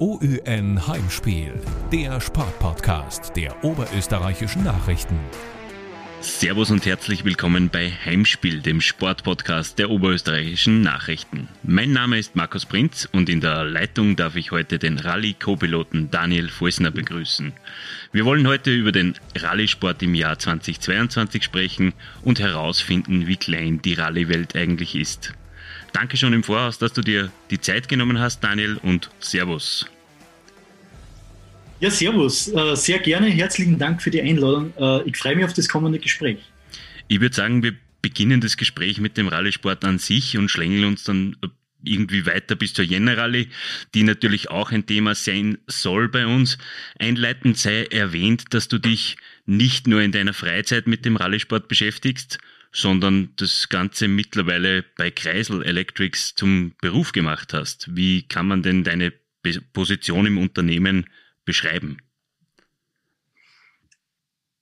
OÜN Heimspiel, der Sportpodcast der oberösterreichischen Nachrichten. Servus und herzlich willkommen bei Heimspiel, dem Sportpodcast der oberösterreichischen Nachrichten. Mein Name ist Markus Prinz und in der Leitung darf ich heute den Rallye-Co-Piloten Daniel Volsner begrüßen. Wir wollen heute über den Rallye-Sport im Jahr 2022 sprechen und herausfinden, wie klein die Rallye-Welt eigentlich ist. Danke schon im Voraus, dass du dir die Zeit genommen hast, Daniel, und Servus. Ja, Servus. Äh, sehr gerne. Herzlichen Dank für die Einladung. Äh, ich freue mich auf das kommende Gespräch. Ich würde sagen, wir beginnen das Gespräch mit dem Rallye-Sport an sich und schlängeln uns dann irgendwie weiter bis zur Jänner-Rallye, die natürlich auch ein Thema sein soll bei uns. Einleitend sei erwähnt, dass du dich nicht nur in deiner Freizeit mit dem Rallye-Sport beschäftigst, sondern das Ganze mittlerweile bei Kreisel Electrics zum Beruf gemacht hast. Wie kann man denn deine Position im Unternehmen beschreiben?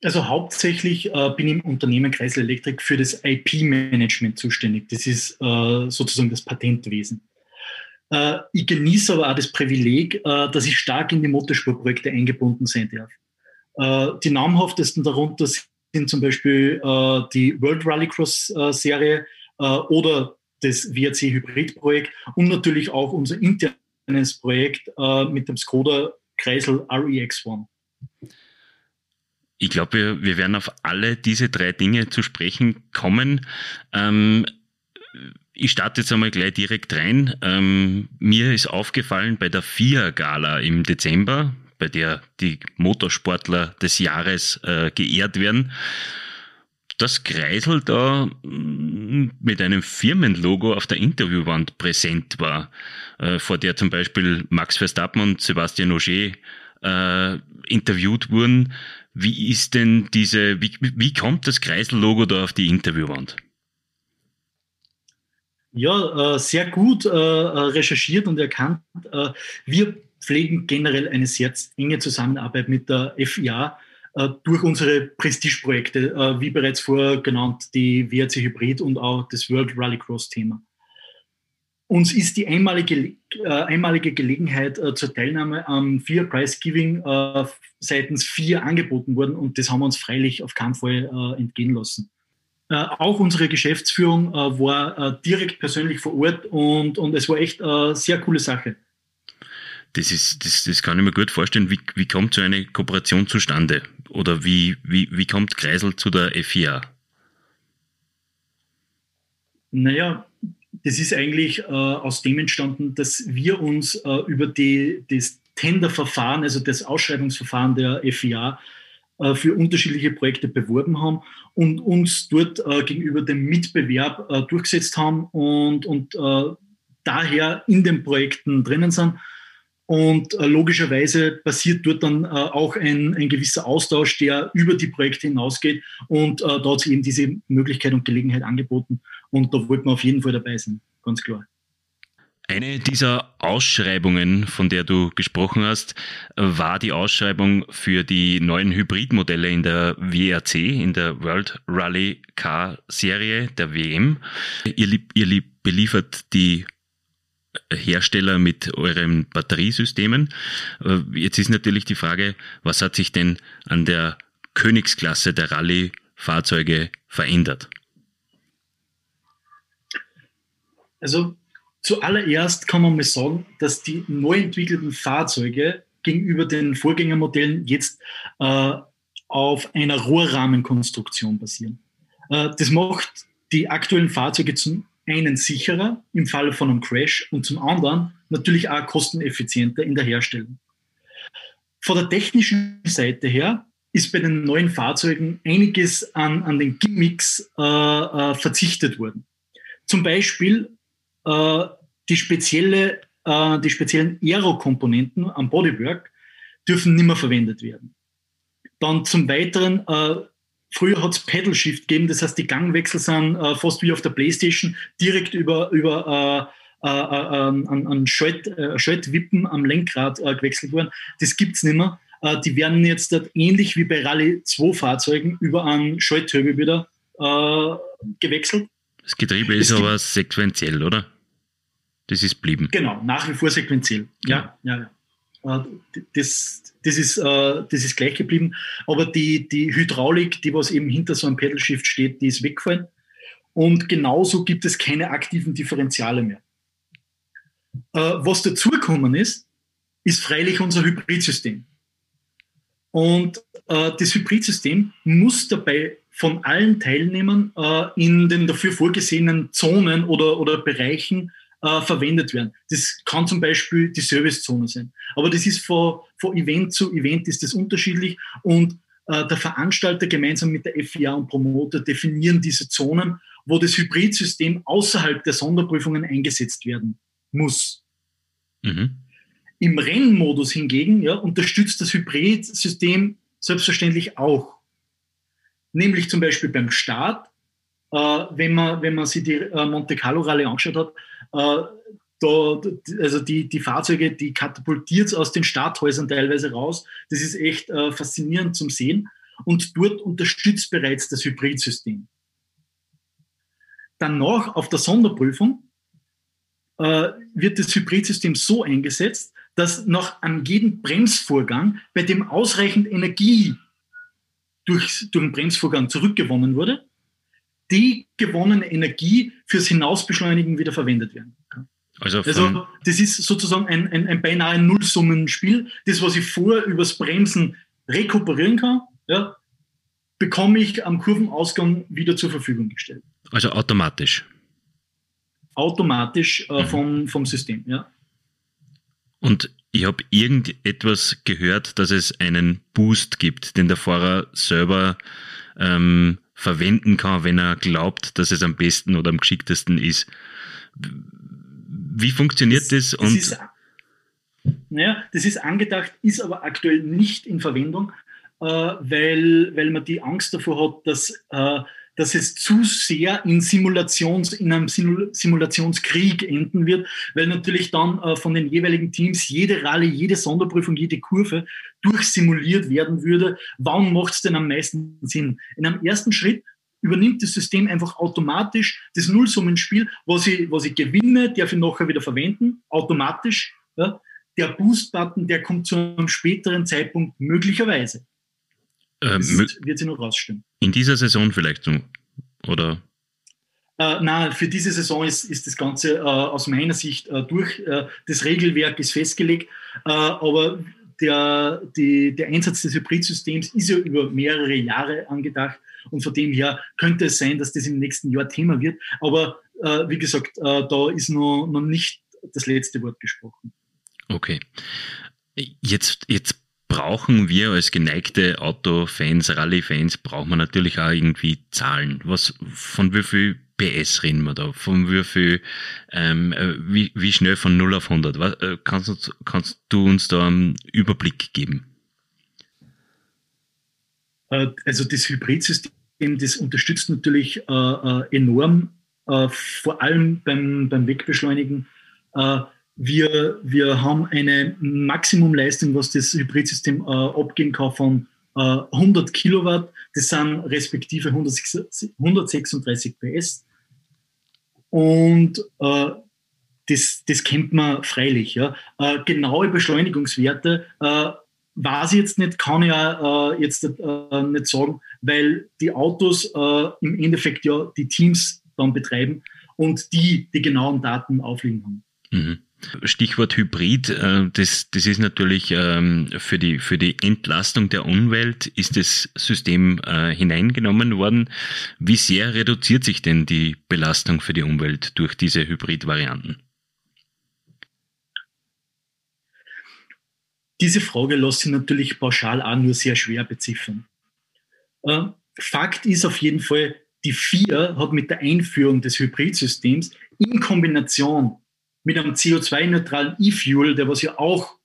Also hauptsächlich äh, bin ich im Unternehmen Kreisel Elektrik für das IP-Management zuständig. Das ist äh, sozusagen das Patentwesen. Äh, ich genieße aber auch das Privileg, äh, dass ich stark in die Motorsportprojekte eingebunden sein darf. Äh, die namhaftesten darunter sind zum Beispiel äh, die World Rallycross äh, Serie äh, oder das WRC Hybrid Projekt und natürlich auch unser internes Projekt äh, mit dem Skoda Kreisel REX1. Ich glaube, wir, wir werden auf alle diese drei Dinge zu sprechen kommen. Ähm, ich starte jetzt einmal gleich direkt rein. Ähm, mir ist aufgefallen bei der FIA-Gala im Dezember, bei der die Motorsportler des Jahres äh, geehrt werden, dass Kreisel da mm, mit einem Firmenlogo auf der Interviewwand präsent war, äh, vor der zum Beispiel Max Verstappen und Sebastian Ogier äh, interviewt wurden. Wie ist denn diese, wie, wie kommt das Kreisel-Logo da auf die Interviewwand? Ja, äh, sehr gut äh, äh recherchiert und erkannt. Äh, wir pflegen generell eine sehr enge Zusammenarbeit mit der FIA äh, durch unsere Prestigeprojekte, äh, wie bereits vorher genannt, die WRC Hybrid und auch das World Rallycross-Thema. Uns ist die einmalige, äh, einmalige Gelegenheit äh, zur Teilnahme am FIA Prize Giving äh, seitens FIA angeboten worden und das haben wir uns freilich auf keinen Fall äh, entgehen lassen. auch unsere Geschäftsführung war direkt persönlich vor Ort und, und es war echt eine sehr coole Sache. Das, ist, das, das kann ich mir gut vorstellen. Wie, wie kommt so eine Kooperation zustande? Oder wie, wie, wie kommt Kreisel zu der FIA? Naja, das ist eigentlich äh, aus dem entstanden, dass wir uns äh, über die, das Tenderverfahren, also das Ausschreibungsverfahren der FIA, äh, für unterschiedliche Projekte beworben haben und uns dort äh, gegenüber dem Mitbewerb äh, durchgesetzt haben und, und äh, daher in den Projekten drinnen sind und äh, logischerweise passiert dort dann äh, auch ein, ein gewisser Austausch, der über die Projekte hinausgeht. Und äh, da hat sich eben diese Möglichkeit und Gelegenheit angeboten. Und da wollten wir auf jeden Fall dabei sein, ganz klar. Eine dieser Ausschreibungen, von der du gesprochen hast, war die Ausschreibung für die neuen Hybridmodelle in der WRC, in der World Rally Car Serie der WM. Ihr, ihr beliefert die Hersteller mit euren Batteriesystemen. Äh, jetzt ist natürlich die Frage, was hat sich denn an der Königsklasse der Rallye-Fahrzeuge verändert? Also zuallererst kann man mal sagen, dass die neu entwickelten Fahrzeuge gegenüber den Vorgängermodellen jetzt äh, auf einer Rohrrahmenkonstruktion basieren. Äh, das macht die aktuellen Fahrzeuge zum einen sicherer im Falle von einem Crash und zum anderen natürlich auch kosteneffizienter in der Herstellung. Von der technischen Seite her ist bei den neuen Fahrzeugen einiges an, an den Gimmicks äh, äh, verzichtet worden. Zum Beispiel äh, die, spezielle, äh, die speziellen Aero-Komponenten am Bodywork dürfen nicht mehr verwendet werden. Dann zum Weiteren äh, Früher hat es Pedal Shift gegeben, das heißt, die Gangwechsel sind äh, fast wie auf der Playstation direkt über, über äh, äh, äh ähm, an, an äh, Schaltwippen am Lenkrad äh, gewechselt worden. Das gibt es nicht mehr. Die werden jetzt ähnlich wie bei Rallye 2 Fahrzeugen über einen Schalthöbel wieder gewechselt. Das Getriebe ist aber sequenziell, oder? Das ist blieben. Genau, nach wie vor sequenziell. Ja, ja, ja. Äh, das, das, ist, äh, das ist gleich geblieben. Aber die, die Hydraulik, die was eben hinter so einem Pedalshift steht, die ist weggefallen. Und genauso gibt es keine aktiven Differentiale mehr. Äh, was dazugekommen ist, ist freilich unser Hybridsystem. Und äh, das Hybridsystem muss dabei von allen Teilnehmern äh, in den dafür vorgesehenen Zonen oder, oder Bereichen äh, verwendet werden. Das kann zum Beispiel die Servicezone sein. Aber das ist von, von Event zu Event ist das unterschiedlich und äh, der Veranstalter gemeinsam mit der FIA und Promoter definieren diese Zonen, wo das Hybridsystem außerhalb der Sonderprüfungen eingesetzt werden muss. Mhm. Im Rennmodus hingegen ja, unterstützt das Hybridsystem selbstverständlich auch. Nämlich zum Beispiel beim Start, äh, wenn, man, wenn man sich die äh, Monte Carlo Rallye angeschaut hat, da, also die, die Fahrzeuge, die katapultiert aus den Starthäusern teilweise raus. Das ist echt äh, faszinierend zum Sehen. Und dort unterstützt bereits das Hybridsystem. Danach auf der Sonderprüfung äh, wird das Hybridsystem so eingesetzt, dass nach an jedem Bremsvorgang, bei dem ausreichend Energie durch, durch den Bremsvorgang zurückgewonnen wurde, die gewonnene Energie fürs Hinausbeschleunigen wieder verwendet werden kann. Also, also das ist sozusagen ein, ein, ein beinahe Nullsummenspiel. Das, was ich vorher übers Bremsen rekuperieren kann, ja, bekomme ich am Kurvenausgang wieder zur Verfügung gestellt. Also automatisch. Automatisch äh, mhm. vom, vom System, ja. Und ich habe irgendetwas gehört, dass es einen Boost gibt, den der Fahrer selber ähm, verwenden kann, wenn er glaubt, dass es am besten oder am geschicktesten ist. Wie funktioniert das? das, das ist, naja, das ist angedacht, ist aber aktuell nicht in Verwendung, äh, weil, weil man die Angst davor hat, dass äh, dass es zu sehr in, Simulations, in einem Simulationskrieg enden wird, weil natürlich dann äh, von den jeweiligen Teams jede Rallye, jede Sonderprüfung, jede Kurve durchsimuliert werden würde. Wann macht es denn am meisten Sinn? In einem ersten Schritt übernimmt das System einfach automatisch das Nullsummenspiel, was ich, was ich gewinne, darf ich nachher wieder verwenden, automatisch. Ja. Der Boost-Button, der kommt zu einem späteren Zeitpunkt möglicherweise. Ähm, das wird sie noch rausstimmen. In dieser Saison vielleicht so, oder? Äh, nein, für diese Saison ist, ist das Ganze äh, aus meiner Sicht äh, durch. Äh, das Regelwerk ist festgelegt, äh, aber der, die, der Einsatz des Hybridsystems ist ja über mehrere Jahre angedacht und von dem her könnte es sein, dass das im nächsten Jahr Thema wird. Aber äh, wie gesagt, da ist noch, noch nicht das letzte Wort gesprochen. Okay. Jetzt, jetzt brauchen wir als geneigte Autofans, Rallye-Fans, brauchen wir natürlich auch irgendwie Zahlen. Was, von wie viel PS reden wir da? Von wie viel, ähm, äh, wie, wie schnell von 0 auf 100? Was, äh, kannst, kannst du uns da einen Überblick geben? Äh, also das Hybridsystem, das unterstützt natürlich äh, äh, enorm, äh, vor allem beim, beim Wegbeschleunigen. Äh, wir, wir haben eine Maximumleistung, was das Hybridsystem äh, abgeben kann, von äh, 100 Kilowatt. Das sind respektive 136 PS. Und äh, das, das kennt man freilich. Ja. Äh, genaue Beschleunigungswerte äh, weiß ich jetzt nicht, kann ich auch, äh, jetzt äh, nicht sagen, weil die Autos äh, im Endeffekt ja die Teams dann betreiben und die die genauen Daten aufliegen haben. Mhm. Stichwort Hybrid, äh, das, das ist natürlich ähm, für die, für die Entlastung der Umwelt ist das System äh, hineingenommen worden. Wie sehr reduziert sich denn die Belastung für die Umwelt durch diese Hybrid-Varianten? Diese Frage lässt sich natürlich pauschal auch nur sehr schwer beziffern. Äh, Fakt ist auf jeden Fall, die FIA hat mit der Einführung des Hybridsystems in Kombination mit einem CO2-neutralen E-Fuel, der was ja auch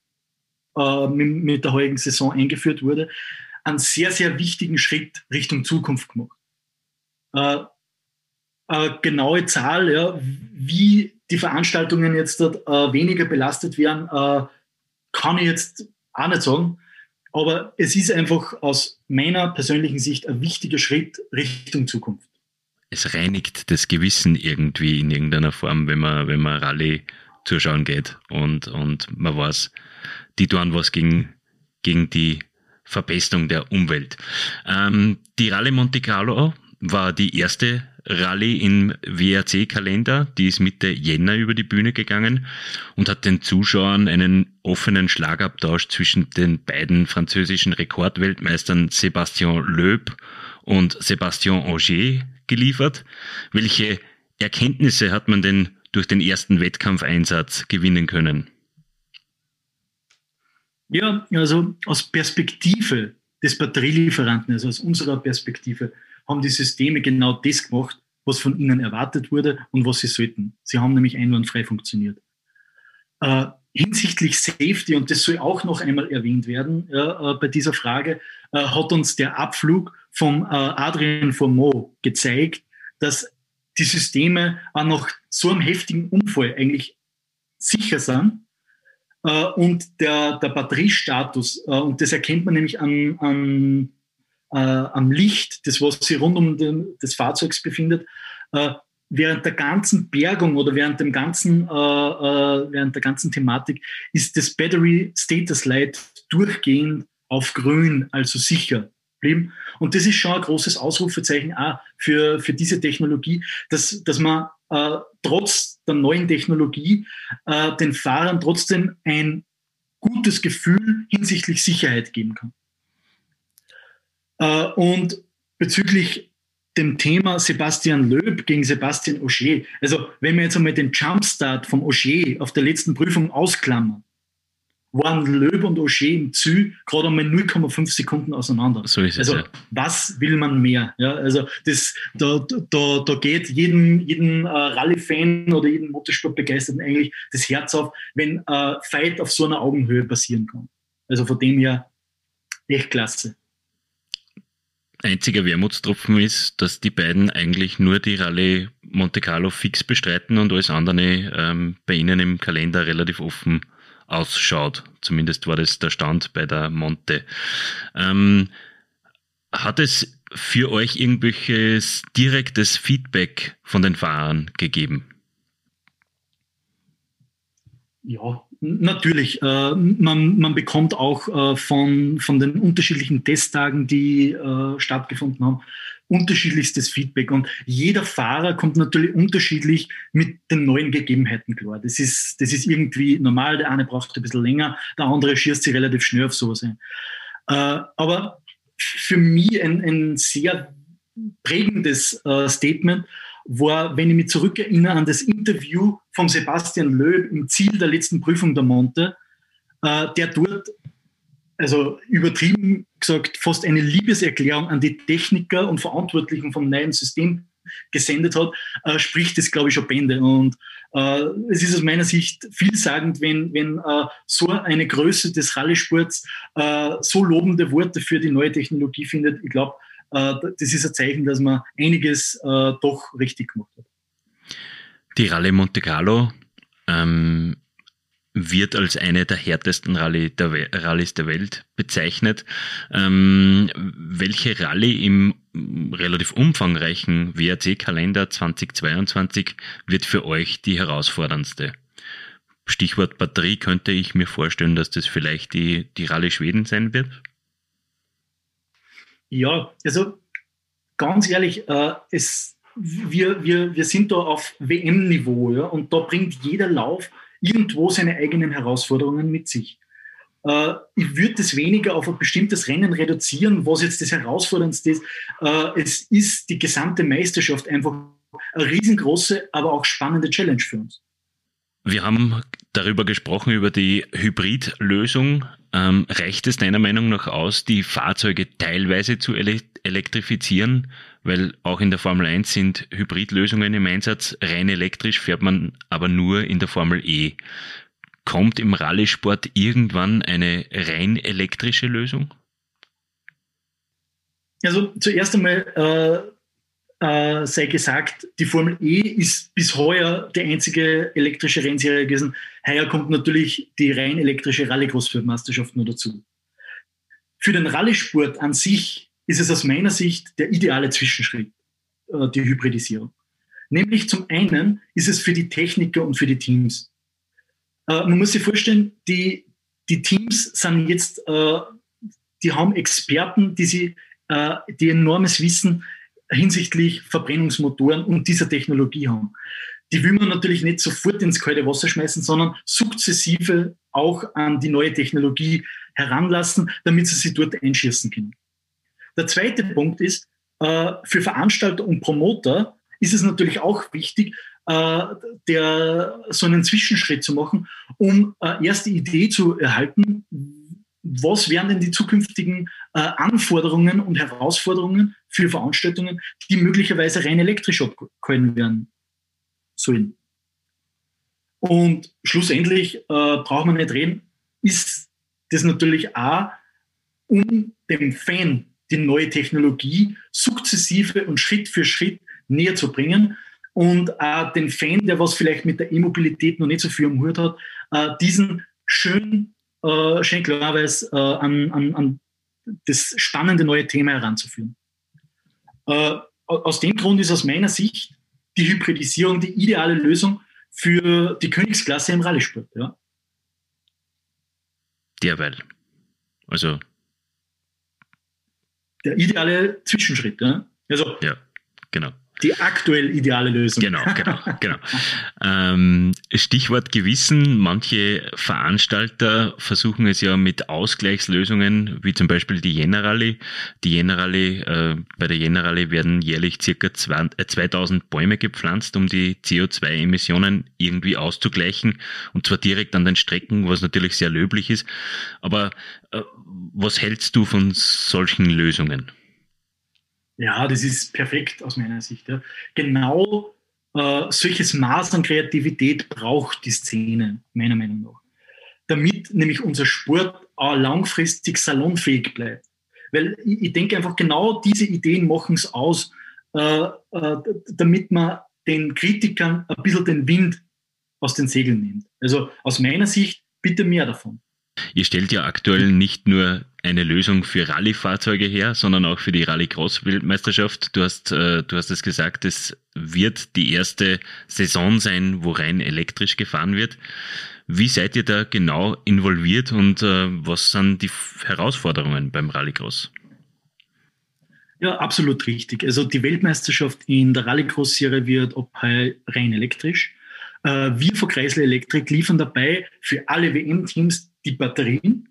äh, mit, mit, der heutigen Saison eingeführt wurde, einen sehr, sehr wichtigen Schritt Richtung Zukunft gemacht. Äh, eine genaue Zahl, ja, wie die Veranstaltungen jetzt dort, äh, weniger belastet werden, äh, kann ich jetzt auch nicht sagen. Aber es ist einfach aus meiner persönlichen Sicht ein wichtiger Schritt Richtung Zukunft es reinigt das Gewissen irgendwie in irgendeiner Form, wenn man, wenn man Rallye zuschauen geht und, und man weiß, die tun was gegen, gegen die Verbesserung der Umwelt. Ähm, die Rallye Monte Carlo war die erste Rallye im WRC-Kalender, die ist Mitte Jänner über die Bühne gegangen und hat den Zuschauern einen offenen Schlagabtausch zwischen den beiden französischen Rekordweltmeistern Sébastien Loeb und Sébastien Auger geliefert. Welche Erkenntnisse hat man denn durch den ersten Wettkampfeinsatz gewinnen können? Ja, also aus Perspektive des Batterielieferanten, also aus unserer Perspektive, haben die Systeme genau das gemacht, was von ihnen erwartet wurde und was sie sollten. Sie haben nämlich einwandfrei funktioniert. Äh, hinsichtlich Safety, und das soll auch noch einmal erwähnt werden äh, bei dieser Frage, äh, hat uns der Abflug vom äh, Adrian Formeau gezeigt, dass die Systeme auch nach so einem heftigen Unfall eigentlich sicher sind. Äh, und der, der Batteriestatus, äh, und das erkennt man nämlich an, an äh, am Licht, das was sich rund um den, des Fahrzeugs befindet, äh, während der ganzen Bergung oder während dem ganzen, äh, äh, während der ganzen Thematik ist das Battery Status Light durchgehend auf grün, also sicher geblieben. Und das ist schon ein großes Ausrufezeichen auch für, für diese Technologie, dass, dass man äh, trotz der neuen Technologie äh, den Fahrern trotzdem ein gutes Gefühl hinsichtlich Sicherheit geben kann. Äh, und bezüglich dem Thema Sebastian Löb gegen Sebastian Auger, also wenn wir jetzt einmal den Jumpstart vom Auger auf der letzten Prüfung ausklammern, waren Löb und Auger im Zü gerade einmal 0,5 Sekunden auseinander. So ist es, also, ja. was will man mehr? Ja, also, das, da, da, da geht jedem, jedem äh, Rallye-Fan oder jedem Motorsportbegeisterten eigentlich das Herz auf, wenn äh, Fight auf so einer Augenhöhe passieren kann. Also von dem her echt klasse einziger Wermutstropfen ist, dass die beiden eigentlich nur die Rallye Monte Carlo fix bestreiten und alles andere ähm, bei ihnen im Kalender relativ offen ausschaut. Zumindest war das der Stand bei der Monte. Ähm, hat es für euch irgendwelches direktes Feedback von den Fahrern gegeben? Ja, Natürlich, äh, man, man bekommt auch äh, von, von den unterschiedlichen Testtagen, die äh, stattgefunden haben, unterschiedlichstes Feedback. Und jeder Fahrer kommt natürlich unterschiedlich mit den neuen Gegebenheiten klar. Das ist, das ist irgendwie normal. Der eine braucht ein bisschen länger, der andere schießt sich relativ schnell auf sowas ein. Äh, aber für mich ein, ein sehr prägendes äh, Statement war, wenn ich mich zurückerinnere an das Interview von Sebastian Löb im Ziel der letzten Prüfung der Monte, äh, der dort, also übertrieben gesagt, fast eine Liebeserklärung an die Techniker und Verantwortlichen vom neuen System gesendet hat, äh, spricht das, glaube ich, schon Bände. Und äh, es ist aus meiner Sicht vielsagend, wenn, wenn äh, so eine Größe des Rallye-Sports äh, so lobende Worte für die neue Technologie findet. Ich glaube, äh, das ist ein Zeichen, dass man einiges äh, doch richtig gemacht hat. Die Rallye Monte Carlo ähm, wird als eine der härtesten Rallye der Rallyes der Welt bezeichnet. Ähm, welche Rallye im relativ umfangreichen WRC-Kalender 2022 wird für euch die herausforderndste? Stichwort Batterie könnte ich mir vorstellen, dass das vielleicht die, die Rallye Schweden sein wird. Ja, also ganz ehrlich, äh, es, wir, wir, wir sind da auf WM-Niveau ja, und da bringt jeder Lauf irgendwo seine eigenen Herausforderungen mit sich. Äh, ich würde das weniger auf ein bestimmtes Rennen reduzieren, was jetzt das Herausforderndste ist. Äh, es ist die gesamte Meisterschaft einfach eine riesengroße, aber auch spannende Challenge für uns. Wir haben darüber gesprochen, über die Hybridlösung. Ähm, reicht es deiner Meinung nach aus, die Fahrzeuge teilweise zu ele elektrifizieren? Weil auch in der Formel 1 sind Hybridlösungen im Einsatz. Rein elektrisch fährt man aber nur in der Formel E. Kommt im Rallye-Sport irgendwann eine rein elektrische Lösung? Also zuerst einmal äh, äh, sei gesagt, die Formel E ist bis heuer die einzige elektrische Rennserie gewesen. Heuer kommt natürlich die rein elektrische Rallye-Großweltmeisterschaft nur dazu. Für den Rallye-Sport an sich ist es aus meiner Sicht der ideale Zwischenschritt, äh, die Hybridisierung. Nämlich zum einen ist es für die Techniker und für die Teams. äh, man muss sich vorstellen, die, die Teams sind jetzt, äh, die haben Experten, die, sie, äh, die enormes Wissen hinsichtlich Verbrennungsmotoren und dieser Technologie haben. Die will man natürlich nicht sofort ins kalte Wasser schmeißen, sondern sukzessive auch an die neue Technologie heranlassen, damit sie sie dort einschießen können. Der zweite Punkt ist, äh, für Veranstalter und Promoter ist es natürlich auch wichtig, äh, der, so einen Zwischenschritt zu machen, um äh, erste Idee zu erhalten, was wären denn die zukünftigen Anforderungen und Herausforderungen für Veranstaltungen, die möglicherweise rein elektrisch abgehalten werden sollen. Und schlussendlich äh, braucht man nicht reden, ist das natürlich auch, um dem Fan die neue Technologie sukzessive und Schritt für Schritt näher zu bringen und auch den Fan, der was vielleicht mit der E-Mobilität noch nicht so viel am Hut hat, äh, diesen schön, äh, schön klarweise äh, an, an, an das spannende neue Thema heranzuführen. Äh, aus dem Grund ist aus meiner Sicht die Hybridisierung die ideale Lösung für die Königsklasse im Rallye-Sport. Ja. Derweil. Also. Der ideale Zwischenschritt. Ja. Also, ja, genau die aktuell ideale Lösung. Genau, genau, genau. ähm, Stichwort Gewissen. Manche Veranstalter versuchen es ja mit Ausgleichslösungen, wie zum Beispiel die Generali. Die Generali, äh, bei der Generali werden jährlich circa 2000 äh, Bäume gepflanzt, um die CO2-Emissionen irgendwie auszugleichen. Und zwar direkt an den Strecken, was natürlich sehr löblich ist. Aber äh, was hältst du von solchen Lösungen? Ja, das ist perfekt aus meiner Sicht. Ja. Genau äh, solches Maß an Kreativität braucht die Szene, meiner Meinung nach. Damit nämlich unser Sport auch langfristig salonfähig bleibt. Weil ich, denke einfach, genau diese Ideen machen es aus, äh, äh, damit man den Kritikern ein bisschen den Wind aus den Segeln nimmt. Also aus meiner Sicht bitte mehr davon. Ihr stellt ja aktuell nicht nur eine Lösung für Rallye-Fahrzeuge her, sondern auch für die Rallye-Cross-Weltmeisterschaft. Du hast, äh, du hast es gesagt, es wird die erste Saison sein, wo rein elektrisch gefahren wird. Wie seid ihr da genau involviert und äh, was sind die Herausforderungen beim Rallycross? Ja, absolut richtig. Also die Weltmeisterschaft in der Rallycross-Serie wird ab rein elektrisch. Äh, wir von Kreisler Elektrik liefern dabei für alle WM-Teams die Batterien,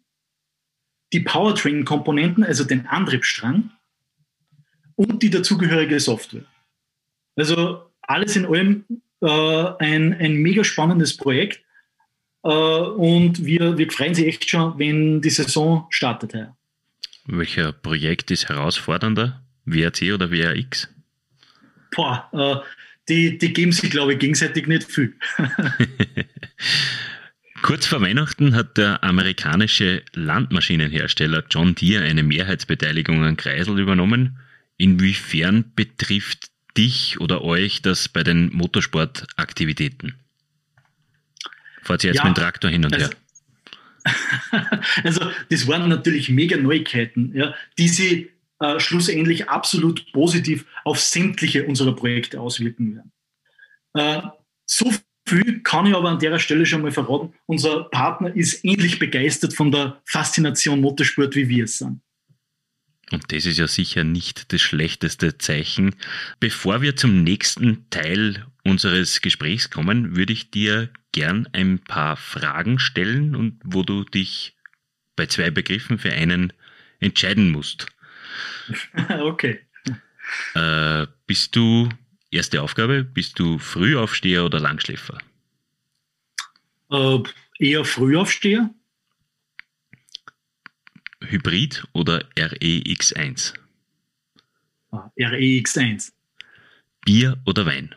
die Powertrain-Komponenten, also den Antriebsstrang und die dazugehörige Software. Also alles in allem äh, ein, ein mega spannendes Projekt äh, und wir, wir freuen sich echt schon, wenn die Saison startet. Ja. Welcher Projekt ist herausfordernder? WRC oder WRX? Boah, äh, die, die geben sich, glaube ich, gegenseitig nicht viel. Kurz vor Weihnachten hat der amerikanische Landmaschinenhersteller John Deere eine Mehrheitsbeteiligung an Kreisel übernommen. Inwiefern betrifft dich oder euch das bei den Motorsportaktivitäten? Fahrt ihr jetzt ja, mit dem Traktor hin und also, her? also, das waren natürlich mega Neuigkeiten, ja, die sie äh, schlussendlich absolut positiv auf sämtliche unserer Projekte auswirken werden. Äh, so viel kann ich aber an der Stelle schon mal verraten. Unser Partner ist ähnlich begeistert von der Faszination Motorsport, wie wir es sind. Und das ist ja sicher nicht das schlechteste Zeichen. Bevor wir zum nächsten Teil unseres Gesprächs kommen, würde ich dir gern ein paar Fragen stellen und wo du dich bei zwei Begriffen für einen entscheiden musst. okay. Äh, bist du Erste Aufgabe, bist du Frühaufsteher oder Langschläfer? Äh, eher Frühaufsteher. Hybrid oder REX1? Ah, REX1. Bier oder Wein?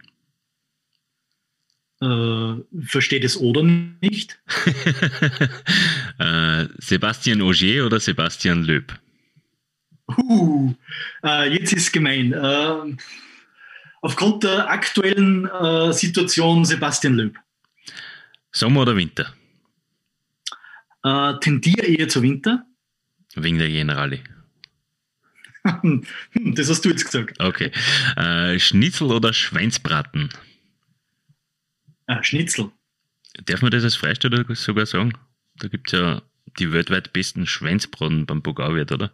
Äh, versteht es oder nicht? äh, Sebastian Auger oder Sebastian Löb? Uh, äh, jetzt ist gemein. Äh, aufgrund der aktuellen äh, Situation Sebastian Löb. Sommer oder Winter? Äh, tendiere eher zu Winter. Wegen der Generali. das hast du jetzt gesagt. Okay. Äh, Schnitzel oder Schweinsbraten? Ah, Schnitzel. Darf man das als Freistaat sogar sagen? Da gibt es ja die weltweit besten Schweinsbraten beim Bogauwirt, oder?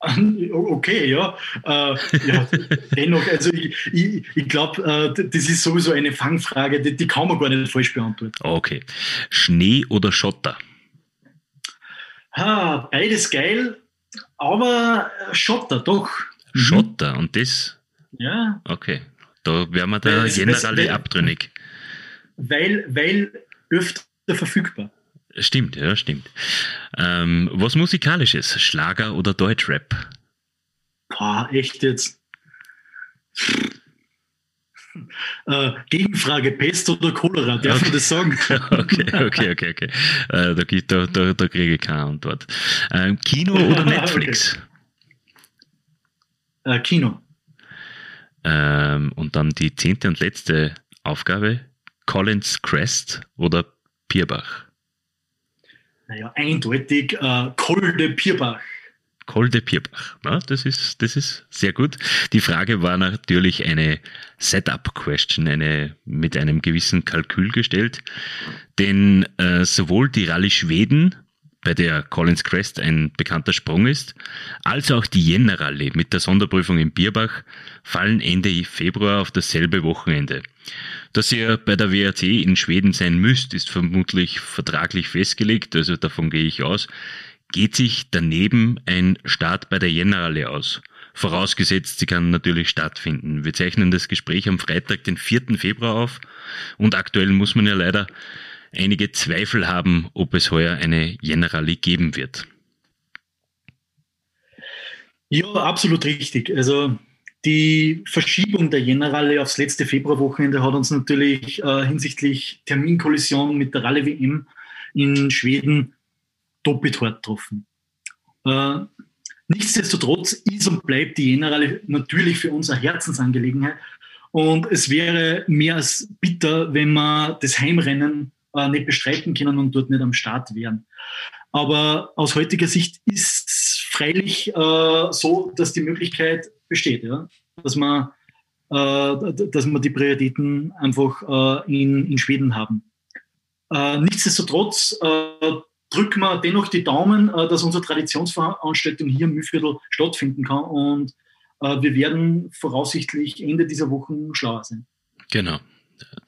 Okay, ja. Äh, ja dennoch, also ich, ich, ich glaube, äh, das ist sowieso eine Fangfrage, die, die, kann man gar nicht falsch beantworten. Okay. Schnee oder Schotter? Ha, beides geil, aber Schotter, doch. Mhm. Schotter, und das? Ja. Okay. Da wären wir der Generale abtrünnig. Weil, weil öfter verfügbar. Stimmt, ja, stimmt. Ähm, was Musikalisches? Schlager oder Deutschrap? Boah, echt jetzt. Äh, Gegenfrage, Pest oder Cholera, darf okay. man das sagen? okay, okay, okay, okay. Äh, da, da, da, da, kriege ich keine Antwort. Ähm, Kino oder Netflix? Okay. Äh, Kino. Ähm, und dann die zehnte und letzte Aufgabe, Collins Crest oder Pierbach? Naja, eindeutig äh, Kolde Pierbach. Kolde Pierbach. Ja, das, ist, das ist sehr gut. Die Frage war natürlich eine Setup-Question, eine mit einem gewissen Kalkül gestellt. Denn äh, sowohl die Rallye Schweden, bei der Collins Crest ein bekannter Sprung ist, als auch die Jänner Rallye mit der Sonderprüfung in Bierbach fallen Ende Februar auf dasselbe Wochenende. Dass ihr bei der WRC in Schweden sein müsst, ist vermutlich vertraglich festgelegt, also davon gehe ich aus. Geht sich daneben ein Start bei der Jännerhalle aus? Vorausgesetzt, sie kann natürlich stattfinden. Wir zeichnen das Gespräch am Freitag, den 4. Februar auf und aktuell muss man ja leider einige Zweifel haben, ob es heuer eine Jännerhalle geben wird. Ja, absolut richtig. Also die Verschiebung der Jännerralle aufs letzte Februarwochenende hat uns natürlich äh, hinsichtlich Terminkollision mit der Ralle WM in Schweden doppelt hart getroffen. Äh, nichtsdestotrotz ist und bleibt die Jännerralle natürlich für uns eine Herzensangelegenheit. Und es wäre mehr als bitter, wenn wir das Heimrennen äh, nicht bestreiten können und dort nicht am Start wären. Aber aus heutiger Sicht ist es freilich äh, so, dass die Möglichkeit besteht, ja? dass, man, äh, dass man die Prioritäten einfach äh, in, in Schweden haben. Äh, nichtsdestotrotz äh, drücken wir dennoch die Daumen, dass unsere Traditionsveranstaltung hier im Mühlviertel stattfinden kann und wir werden voraussichtlich Ende dieser Woche schlauer sein. Genau.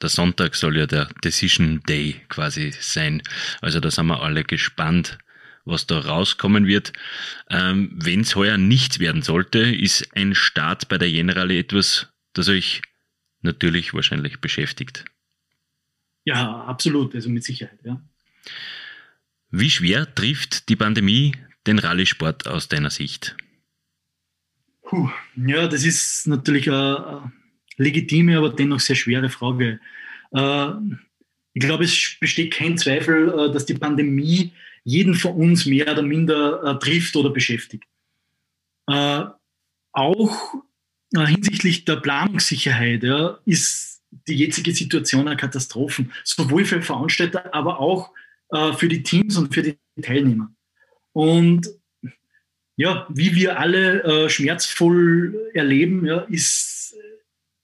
Der Sonntag soll ja der Decision Day quasi sein. Also da sind wir alle gespannt, was da rauskommen wird. Ähm, Wenn es heuer nichts werden sollte, ist ein Start bei der Generale etwas, das euch natürlich wahrscheinlich beschäftigt. Ja, absolut, also mit Sicherheit, ja. Wie schwer trifft die Pandemie den Rallye-Sport aus deiner Sicht? Puh, ja, das ist natürlich eine legitime, aber dennoch sehr schwere Frage. Äh, ich glaube, es besteht kein Zweifel, äh, dass die Pandemie jeden von uns mehr oder minder äh, trifft oder beschäftigt. Auch hinsichtlich der Planungssicherheit ja, ist die jetzige Situation eine Katastrophe, sowohl für Veranstalter, aber auch für die Teams und für die Teilnehmer. Und ja, wie wir alle schmerzvoll erleben, ja, ist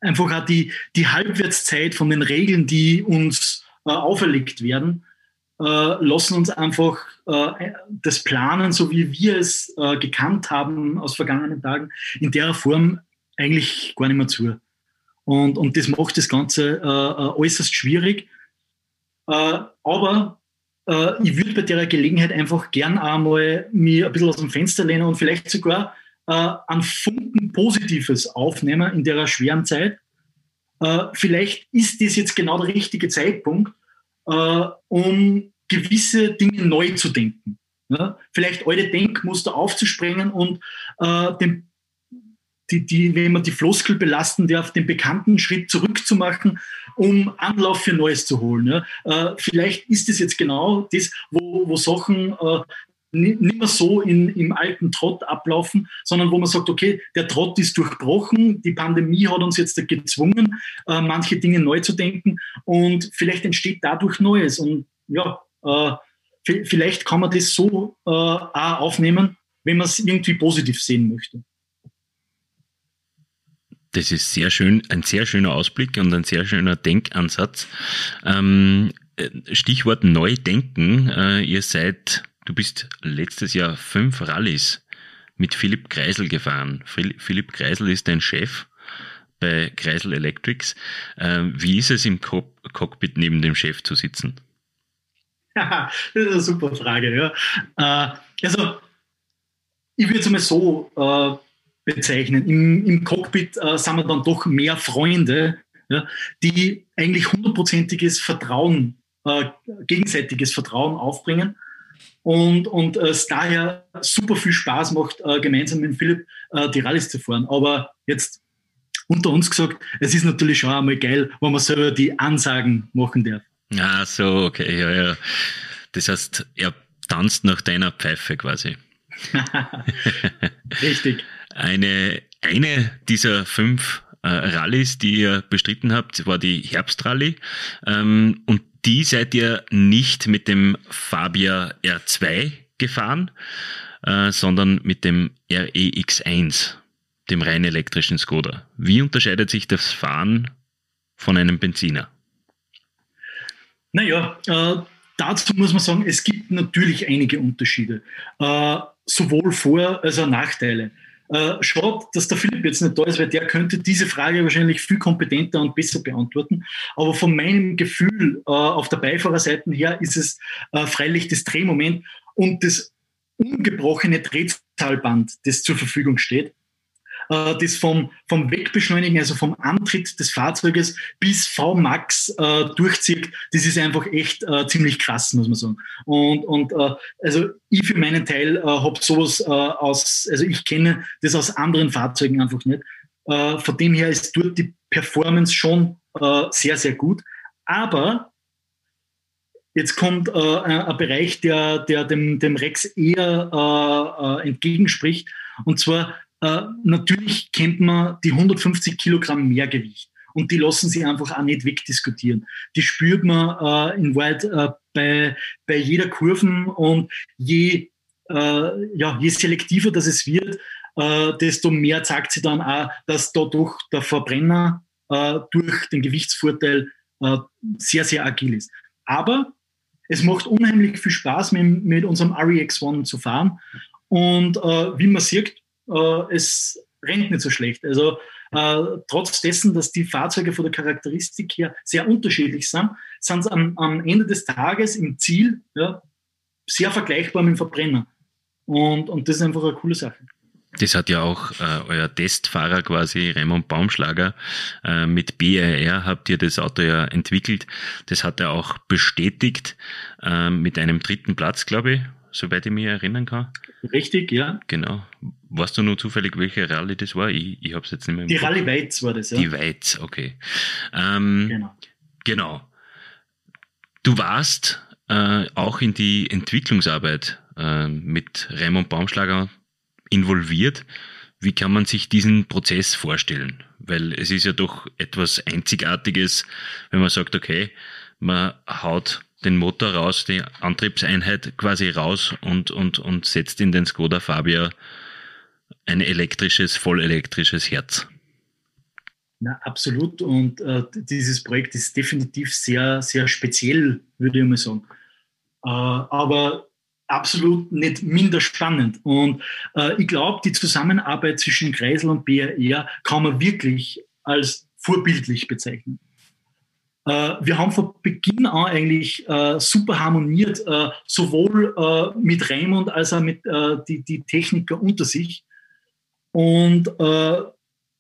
einfach auch die, die Halbwertszeit von den Regeln, die uns äh, auferlegt werden, äh, lassen uns einfach äh, das Planen, so wie wir es äh, gekannt haben aus vergangenen Tagen, in der Form eigentlich gar nicht mehr zu. Und, und das macht das Ganze äh, äh, äußerst schwierig. Aber ich würde bei der Gelegenheit einfach gern einmal mir ein bisschen aus dem Fenster lehnen und vielleicht sogar an Funken Positives aufnehmen in der schweren Zeit. vielleicht ist das jetzt genau der richtige Zeitpunkt, äh, um gewisse Dinge neu zu denken. Ja? Vielleicht alte Denkmuster aufzusprengen und äh, den, die, die, wenn man die Floskel belasten darf, den bekannten Schritt zurückzumachen, um Anlauf für Neues zu holen. Ja? Äh, vielleicht ist es jetzt genau das, wo, wo Sachen äh, nicht mehr so in, im alten Trott ablaufen, sondern wo man sagt, okay, der Trott ist durchbrochen, die Pandemie hat uns jetzt gezwungen, äh, manche Dinge neu zu denken und vielleicht entsteht dadurch Neues. Und ja, äh, vielleicht kann man das so äh, auch aufnehmen, wenn man es irgendwie positiv sehen möchte. Das ist sehr schön, ein sehr schöner Ausblick und ein sehr schöner Denkansatz. Ähm, äh, Stichwort Neudenken. Äh, ihr seid, du bist letztes Jahr fünf Rallyes mit Philipp Kreisel gefahren. Philipp Kreisel ist dein Chef bei Kreisel Electrics. Äh, wie ist es im Cockpit neben dem Chef zu sitzen? das ist eine super Frage. Ja. Äh, also, ich würde es mal so äh, bezeichnen. Im, im Cockpit äh, sind wir dann doch mehr Freunde, die eigentlich hundertprozentiges Vertrauen, gegenseitiges Vertrauen aufbringen. Und, und äh, es daher super viel Spaß macht, äh, gemeinsam mit Philipp die Rallyes zu fahren. Aber jetzt unter uns gesagt, es ist natürlich schon einmal geil, wenn man selber die Ansagen machen darf. Ah, so, okay, ja, ja. Das heißt, er tanzt nach deiner Pfeife quasi. Richtig. Eine, eine dieser fünf äh, Rallyes, die ihr bestritten habt, war die Herbstrallye. Ähm, und die seid ihr nicht mit dem Fabia R2 gefahren, äh, sondern mit dem REX1 dem rein elektrischen Skoda. Wie unterscheidet sich das Fahren von einem Benziner? Naja, äh, dazu muss man sagen, es gibt natürlich einige Unterschiede, äh, sowohl Vor- als auch Nachteile. Äh, schade, dass der Philipp jetzt nicht da ist, weil der könnte diese Frage wahrscheinlich viel kompetenter und besser beantworten. Aber von meinem Gefühl äh, auf der Beifahrerseite her ist es äh, freilich das Drehmoment und das ungebrochene Drehzahlband, das zur Verfügung steht äh, das vom, vom Wegbeschleunigen, also vom Antritt des Fahrzeuges bis Vmax äh, durchzieht, das ist einfach echt äh, ziemlich krass, muss man sagen. Und, und äh, also ich für meinen Teil äh, habe sowas äh, aus, also ich kenne das aus anderen Fahrzeugen einfach nicht. Äh, von dem her ist dort die Performance schon äh, sehr, sehr gut. Aber Jetzt kommt äh, ein Bereich, der, der dem, dem Rex eher äh, äh, entgegenspricht. Und zwar äh, natürlich kennt man die 150 Kilogramm Mehrgewicht und die lassen sich einfach auch nicht wegdiskutieren. Die spürt man äh, in Wahrheit äh, bei, bei jeder Kurven und je, äh, ja, je selektiver das es wird, äh, desto mehr zeigt sie dann auch, dass dadurch der Verbrenner äh, durch den Gewichtsvorteil sehr, sehr agil ist. Aber es macht unheimlich viel Spaß, mit, mit unserem REX1 zu fahren. Und wie man sieht, äh, es rennt nicht so schlecht. Also äh, trotz dessen, dass die Fahrzeuge von der Charakteristik her sehr unterschiedlich sind, sind sie am, am Ende des Tages im Ziel ja, sehr vergleichbar mit dem Verbrenner. Und, und das ist einfach eine coole Sache. Das hat ja auch äh, euer Testfahrer quasi, Raymond Baumschlager, äh, mit BRR habt ihr das Auto ja entwickelt. Das hat er auch bestätigt äh, mit einem dritten Platz, glaube ich, soweit ich mich erinnern kann. Richtig, ja. Genau. Weißt du nur zufällig, welche Rallye das war? Ich, ich habe es jetzt nicht mehr im Die Kopf. Rallye Weiz war das, ja. Die Weiz, okay. Ähm, genau. Genau. Du warst äh, auch in die Entwicklungsarbeit äh, mit Raymond Baumschlager involviert. Wie kann man sich diesen Prozess vorstellen? Weil es ist ja doch etwas Einzigartiges, wenn man sagt, okay, man haut den Motor raus, die Antriebseinheit quasi raus und, und, und setzt in den Skoda Fabia ein elektrisches, vollelektrisches Herz. Na, absolut. Und äh, dieses Projekt ist definitiv sehr, sehr speziell, würde ich mal sagen. Äh, aber absolut nicht minder spannend. Und äh, ich glaube, die Zusammenarbeit zwischen Kreisel und BRR kann man wirklich als vorbildlich bezeichnen. Äh, wir haben von Beginn an eigentlich äh, super harmoniert, äh, sowohl mit Raymond als auch mit äh, die, die Techniker unter sich. Und äh,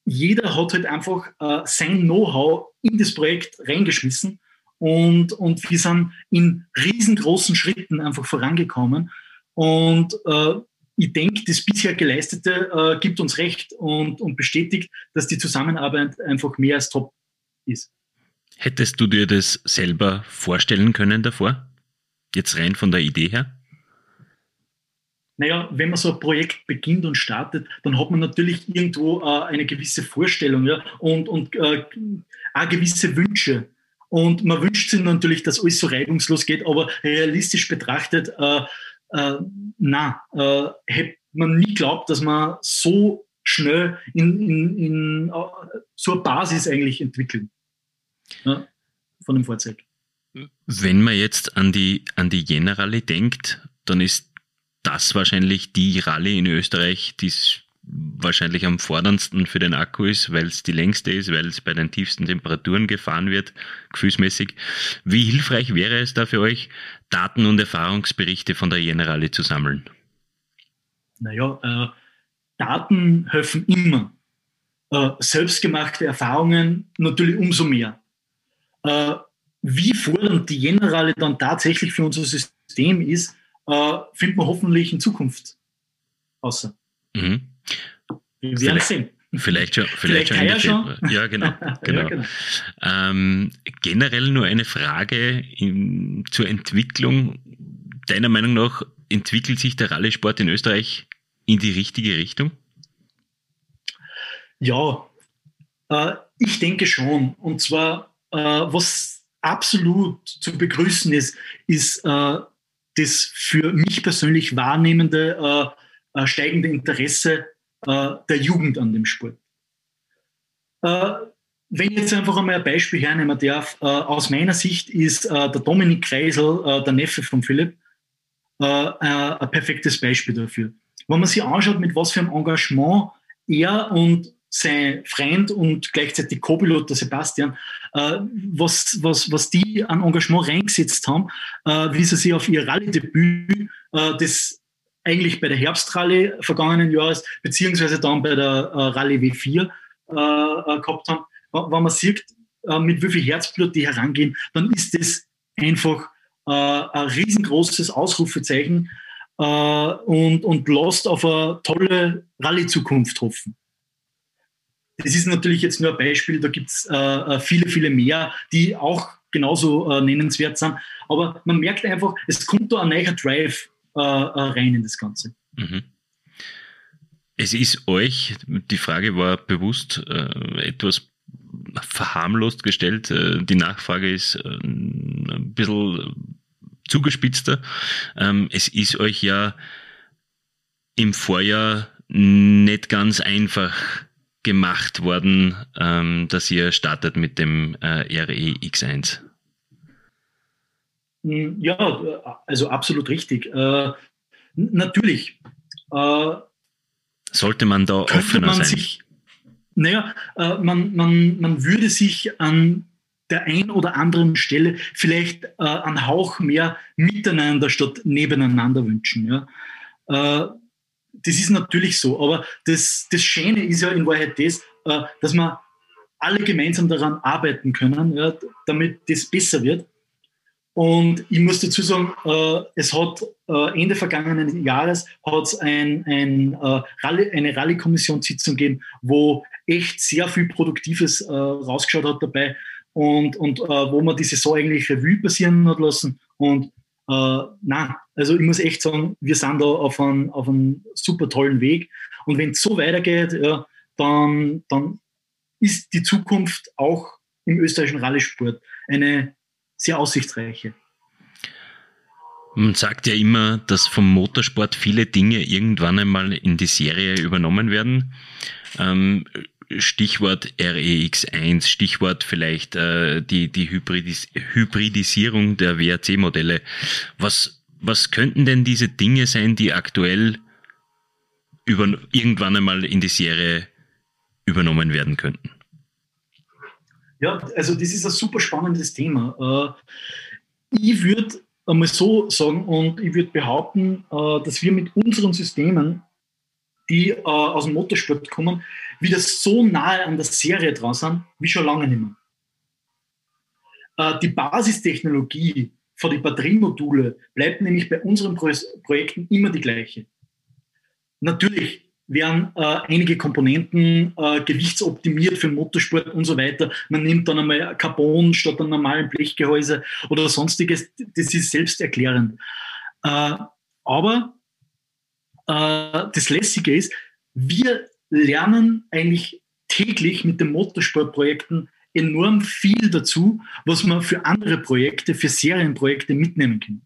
jeder hat halt einfach sein Know-how in das Projekt reingeschmissen. Und, und wir sind in riesengroßen Schritten einfach vorangekommen. Und ich denke, das bisher Geleistete gibt uns recht und, und bestätigt, dass die Zusammenarbeit einfach mehr als top ist. Hättest du dir das selber vorstellen können davor? Jetzt rein von der Idee her? Naja, wenn man so ein Projekt beginnt und startet, dann hat man natürlich irgendwo äh, eine gewisse Vorstellung ja, und, und äh, auch gewisse Wünsche. Und man wünscht sich natürlich, dass alles so reibungslos geht, aber realistisch betrachtet, äh, äh, na, äh, hätte man nie geglaubt, dass man so schnell in, in, in so eine Basis eigentlich entwickeln ja, von dem Fahrzeug. Wenn man jetzt an die, an die Generale denkt, dann ist das wahrscheinlich die Rallye in Österreich, die wahrscheinlich am forderndsten für den Akku ist, weil es die längste ist, weil es bei den tiefsten Temperaturen gefahren wird, gefühlsmäßig. Wie hilfreich wäre es da für euch, Daten und Erfahrungsberichte von der Generale zu sammeln? Naja, äh, Daten helfen immer. Äh, selbstgemachte Erfahrungen natürlich umso mehr. Äh, wie fordernd die Generale dann tatsächlich für unser System ist, äh, findet man hoffentlich in Zukunft außer. Mhm. Wir werden sehen. Vielleicht schon, vielleicht, vielleicht schon, schon. Ja, genau. genau. ja, genau. Ähm, generell nur eine Frage in, zur Entwicklung. Deiner Meinung nach entwickelt sich der Rallye-Sport in Österreich in die richtige Richtung? Ja, äh, ich denke schon. Und zwar, äh, was absolut zu begrüßen ist, ist äh, das für mich persönlich wahrnehmende äh, äh, steigende Interesse äh, der Jugend an dem Sport. Äh, wenn ich jetzt einfach einmal ein Beispiel hernehmen darf, äh, aus meiner Sicht ist äh, der Dominik Kreisel, der Neffe von Philipp, ein perfektes Beispiel dafür. Wenn man sich anschaut, mit was für einem Engagement er und sein Freund und gleichzeitig Co-Pilot, der Sebastian, äh, was, was, was die an Engagement reingesetzt haben, äh, wie sie sich auf ihr Rallye-Debüt, äh, das eigentlich bei der Herbstrallye vergangenen Jahres, beziehungsweise dann bei der äh, Rallye W4 äh, äh, gehabt haben. Wenn man sieht, mit wie viel Herzblut die herangehen, dann ist das einfach ein riesengroßes Ausrufezeichen und, und lässt auf eine tolle Rallye-Zukunft hoffen. Das ist natürlich jetzt nur ein Beispiel, da gibt es äh, äh, viele, viele mehr, die auch genauso äh, nennenswert sind. Aber man merkt einfach, es kommt da ein neuer Drive äh, äh, rein in das Ganze. Mhm. Es ist euch, die Frage war bewusst äh, etwas verharmlost gestellt. die Nachfrage ist ein bisschen zugespitzter. Ähm, es ist euch ja im Vorjahr nicht ganz einfach gemacht worden, ähm, dass ihr startet mit dem äh, REX1? Hm, ja, also absolut richtig. Äh, natürlich. Äh, Sollte man da offener man sein? Sich, naja, äh, man, man, man würde sich an der ein oder anderen Stelle vielleicht äh, einen Hauch mehr miteinander statt nebeneinander wünschen. Ja? Das ist natürlich so, aber das, das Schöne ist ja in Wahrheit das, äh, dass wir alle gemeinsam daran arbeiten können, ja, damit das besser wird. Und ich muss dazu sagen, äh, es hat äh, Ende vergangenen Jahres hat's ein, ein, äh, Rallye, eine Rallye-Kommissionssitzung gegeben, wo echt sehr viel Produktives äh, rausgeschaut hat dabei und, und äh, wo man die Saison eigentlich Revue passieren hat lassen. Und äh, nein, also ich muss echt sagen, wir sind da auf einem, auf einem super tollen Weg. Und wenn es so weitergeht, ja, dann, dann ist die Zukunft auch im österreichischen Rallye-Sport eine sehr aussichtsreiche. Man sagt ja immer, dass vom Motorsport viele Dinge irgendwann einmal in die Serie übernommen werden. Ähm, Stichwort REX1, Stichwort vielleicht äh, die, die Hybridis Hybridisierung der WRC-Modelle. Was, was könnten denn diese Dinge sein, die aktuell über, irgendwann einmal in die Serie übernommen werden könnten? Ja, also das ist ein super spannendes Thema. Äh, ich würde einmal so sagen und ich würde behaupten, äh, dass wir mit unseren Systemen, die äh, aus dem Motorsport kommen, wieder so nahe an der Serie dran sind, wie schon lange nicht mehr. Äh, die Basistechnologie für die Batteriemodule bleibt nämlich bei unseren Pro Projekten immer die gleiche. Natürlich werden äh, einige Komponenten äh, gewichtsoptimiert für Motorsport und so weiter. Man nimmt dann einmal Carbon statt einem normalen Blechgehäuse oder sonstiges. Das ist selbsterklärend. Äh, aber äh, das Lässige ist, wir lernen eigentlich täglich mit den Motorsportprojekten enorm viel dazu, was man für andere Projekte, für Serienprojekte mitnehmen kann.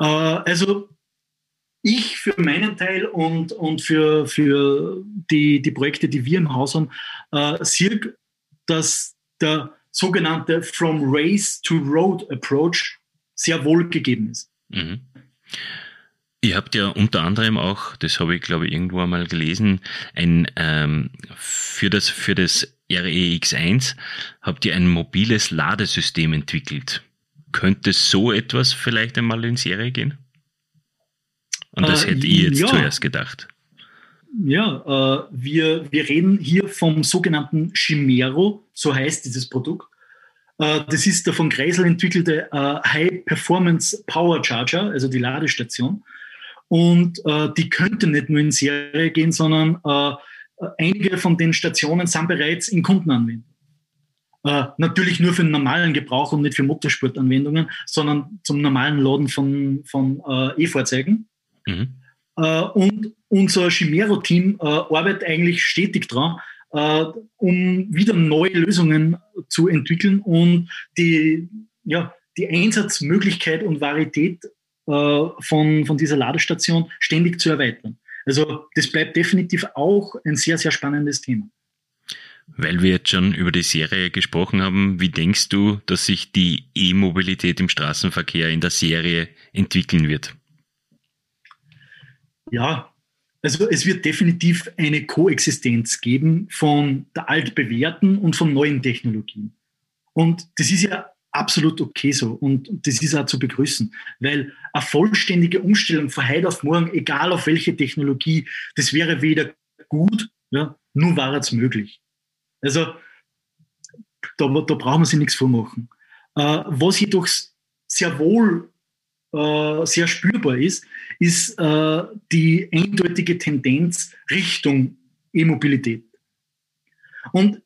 Äh, also ich für meinen Teil und, und für, für die, die Projekte, die wir im Haus haben, äh, sehe, dass der sogenannte From Race to Road Approach sehr wohl gegeben ist. Mhm. Ihr habt ja unter anderem auch, das habe ich glaube ich irgendwo einmal gelesen, ein ähm, für das für das REX1 habt ihr ein mobiles Ladesystem entwickelt. Könnte so etwas vielleicht einmal in Serie gehen? Und das äh, hätte ich jetzt ja. zuerst gedacht. Ja, äh, wir, wir reden hier vom sogenannten Chimero, so heißt dieses Produkt. Äh, das ist der von Kreisel entwickelte äh, High Performance Power Charger, also die Ladestation. Und äh, die könnte nicht nur in Serie gehen, sondern äh, einige von den Stationen sind bereits in Kundenanwendung. Äh, natürlich nur für den normalen Gebrauch und nicht für Motorsportanwendungen, sondern zum normalen Laden von, von äh, E-Fahrzeugen. Mhm. Äh, und unser Chimero-Team äh, arbeitet eigentlich stetig dran, um wieder neue Lösungen zu entwickeln und die, ja, die Einsatzmöglichkeit und Varietät von, von dieser Ladestation ständig zu erweitern. Also das bleibt definitiv auch ein sehr, sehr spannendes Thema. Weil wir jetzt schon über die Serie gesprochen haben, wie denkst du, dass sich die E-Mobilität im Straßenverkehr in der Serie entwickeln wird? Ja, also es wird definitiv eine Koexistenz geben von der altbewährten und von neuen Technologien. Und das ist ja absolut okay so und das ist auch zu begrüßen, weil eine vollständige Umstellung von heute auf morgen, egal auf welche Technologie, das wäre weder gut, ja, nur war es möglich. Also da, da brauchen wir sich nichts vormachen. Äh, was jedoch sehr wohl äh, sehr spürbar ist, ist äh, die eindeutige Tendenz Richtung E-Mobilität. Und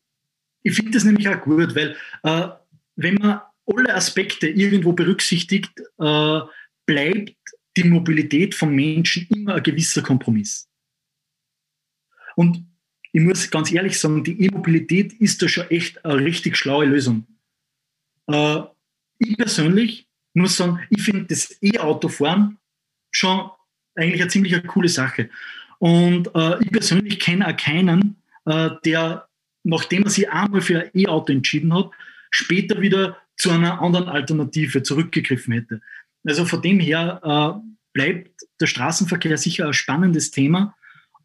ich finde das nämlich auch gut, weil äh, wenn man alle Aspekte irgendwo berücksichtigt, äh, bleibt die Mobilität von Menschen immer ein gewisser Kompromiss. Und ich muss ganz ehrlich sagen, die E-Mobilität ist da schon echt eine richtig schlaue Lösung. Äh, ich persönlich muss sagen, ich finde das E-Autofahren schon eigentlich eine ziemlich coole Sache. Und äh, ich persönlich kenne auch keinen, äh, der, nachdem er sich einmal für ein E-Auto entschieden hat, später wieder zu einer anderen Alternative zurückgegriffen hätte. Also von dem her äh, bleibt der Straßenverkehr sicher ein spannendes Thema.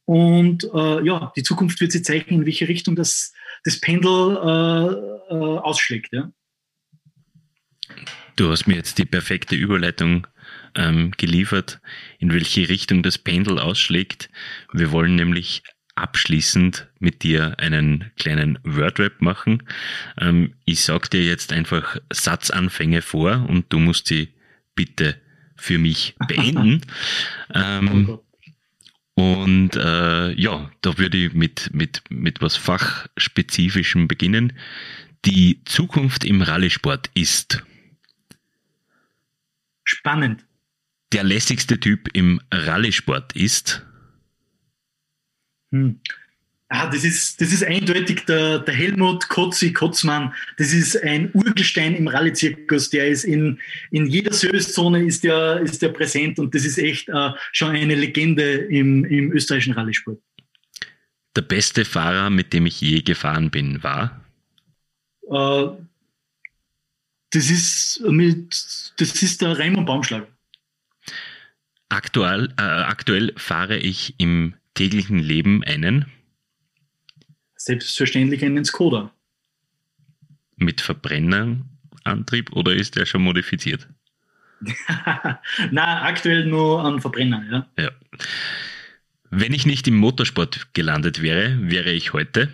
Und äh, ja, die Zukunft wird sich zeigen, in welche Richtung das, das Pendel äh, äh ausschlägt. Ja. Du hast mir jetzt die perfekte Überleitung ähm, geliefert, in welche Richtung das Pendel ausschlägt. Wir wollen nämlich abschließend mit dir einen kleinen Wordrap machen. Ähm, ich sag dir jetzt einfach Satzanfänge vor und du musst sie bitte für mich beenden. ähm, und äh, ja, da würde ich mit, mit, mit was Fachspezifischem beginnen. Die Zukunft im Rallye-Sport ist spannend. Der lässigste Typ im Rallye-Sport ist hm. Ah, das ist, das ist eindeutig der, der Helmut Kotzi Kotzmann. Das ist ein Urgestein im Rallye-Zirkus. Der ist in, in jeder Servicezone ist der, ist der präsent und das ist echt äh, schon eine Legende im, im österreichischen Rallye-Sport. Der beste Fahrer, mit dem ich je gefahren bin, war? Äh, das, ist mit, das ist der Raimund Baumschlag. Aktuell, äh, aktuell fahre ich im täglichen Leben einen? Selbstverständlich einen Skoda. Mit Verbrennerantrieb oder ist der schon modifiziert? Na, aktuell nur an Verbrenner, ja. ja. Wenn ich nicht im Motorsport gelandet wäre, wäre ich heute?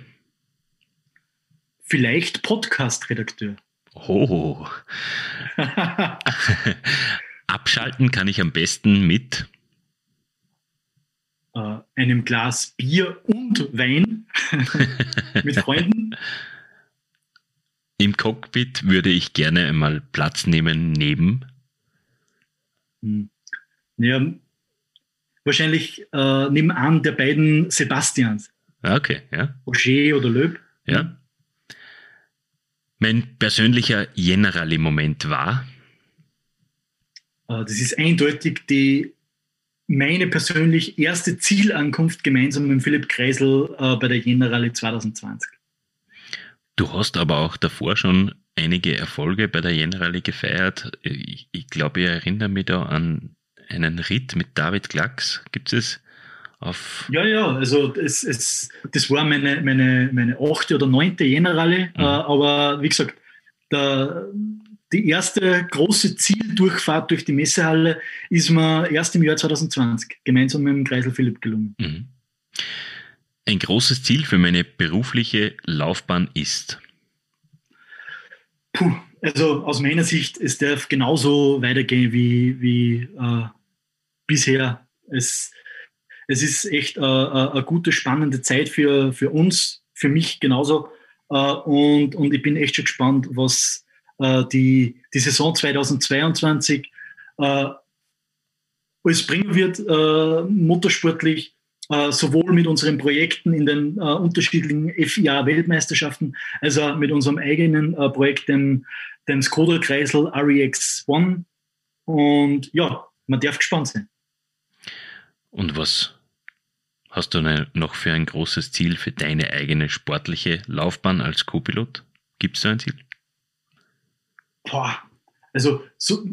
Vielleicht Podcast-Redakteur. Oh. Abschalten kann ich am besten mit äh, einem Glas Bier und Wein mit Freunden. Im Cockpit würde ich gerne einmal Platz nehmen neben. Hm. Ja, wahrscheinlich äh, nebenan der beiden Sebastians. Okay, ja. Roger oder Löb. Ja. Mein persönlicher Generali-Moment war? Äh, das ist eindeutig die meine persönlich erste Zielankunft gemeinsam mit Philipp Kreisel äh, bei der Jena Rallye 2020. Du hast aber auch davor schon einige Erfolge bei der Jena Rallye gefeiert. Ich, ich glaube, ich erinnere mich da an einen Ritt mit David Glacks. Gibt es auf. Ja, ja, also es, es, das war meine, meine, meine achte oder neunte Jena Rallye. Mhm. Äh, aber wie gesagt, der, die erste große Zieldurchfahrt durch die Messehalle ist mir erst im Jahr 2020 gemeinsam mit dem Kreisel Philipp gelungen. Mhm. Ein großes Ziel für meine berufliche Laufbahn ist? Puh, also aus meiner Sicht, es darf genauso weitergehen wie, wie äh, bisher. Es, es ist echt äh, äh eine gute, spannende Zeit für, für uns, für mich genauso. Äh, und, und ich bin echt schon gespannt, was äh, die, die Saison 2022 äh, alles bringen wird, äh, motorsportlich, äh, sowohl mit unseren Projekten in den äh, unterschiedlichen FIA-Weltmeisterschaften, als auch mit unserem eigenen äh, Projekt, dem, dem Skoda-Kreisel REX One. Und ja, man darf gespannt sein. Und was hast du noch für ein großes Ziel für deine eigene sportliche Laufbahn als Co-Pilot? Gibt es da ein Ziel? Boah, also so,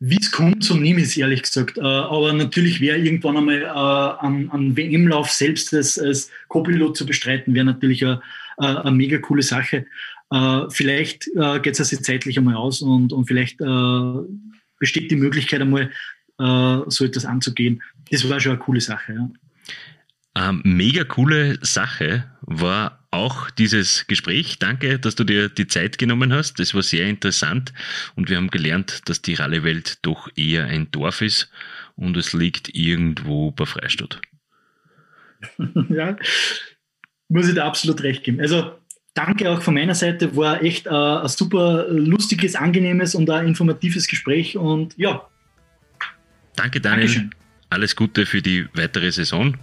wie es kommt, so nehme ich es ehrlich gesagt. Äh, aber natürlich wäre irgendwann einmal äh, an, an WM-Lauf selbst als, als Co-Pilot zu bestreiten, wäre natürlich eine, eine mega coole Sache. Äh, vielleicht äh, geht es also zeitlich einmal aus und, und vielleicht äh, besteht die Möglichkeit einmal, äh, so etwas anzugehen. Das war schon eine coole Sache. Ja. Ähm, mega coole Sache war auch dieses Gespräch. Danke, dass du dir die Zeit genommen hast. Das war sehr interessant und wir haben gelernt, dass die Rallye-Welt doch eher ein Dorf ist und es liegt irgendwo bei Freistadt. ja, muss ich da absolut recht geben. Also danke auch von meiner Seite, war echt äh, ein super lustiges, angenehmes und ein informatives Gespräch und ja. Danke Daniel. Dankeschön. Alles Gute für die weitere Saison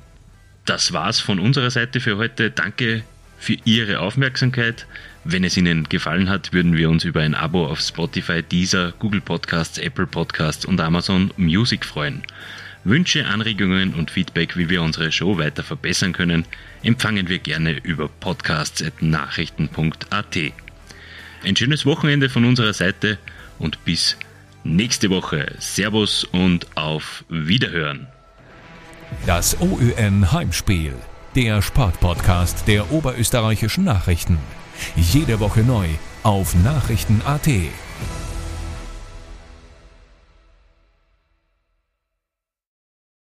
das war's von unserer Seite für heute. Danke für Ihre Aufmerksamkeit. Wenn es Ihnen gefallen hat, würden wir uns über ein Abo auf Spotify, Deezer, Google Podcasts, Apple Podcasts und Amazon Music freuen. Wünsche, Anregungen und Feedback, wie wir unsere Show weiter verbessern können, empfangen wir gerne über podcasts.nachrichten.at. Ein schönes Wochenende von unserer Seite und bis nächste Woche. Servus und auf Wiederhören. Das OÜN Heimspiel, der Sportpodcast der oberösterreichischen Nachrichten. Jede Woche neu auf Nachrichten.at.